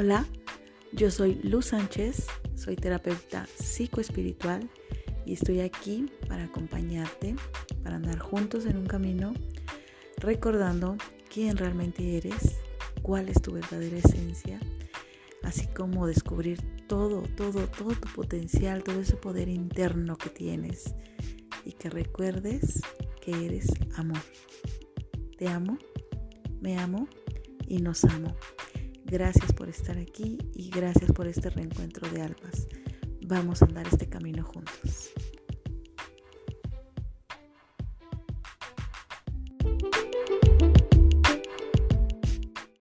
Hola, yo soy Luz Sánchez, soy terapeuta psicoespiritual y estoy aquí para acompañarte, para andar juntos en un camino, recordando quién realmente eres, cuál es tu verdadera esencia, así como descubrir todo, todo, todo tu potencial, todo ese poder interno que tienes y que recuerdes que eres amor. Te amo, me amo y nos amo. Gracias por estar aquí y gracias por este reencuentro de almas. Vamos a andar este camino juntos.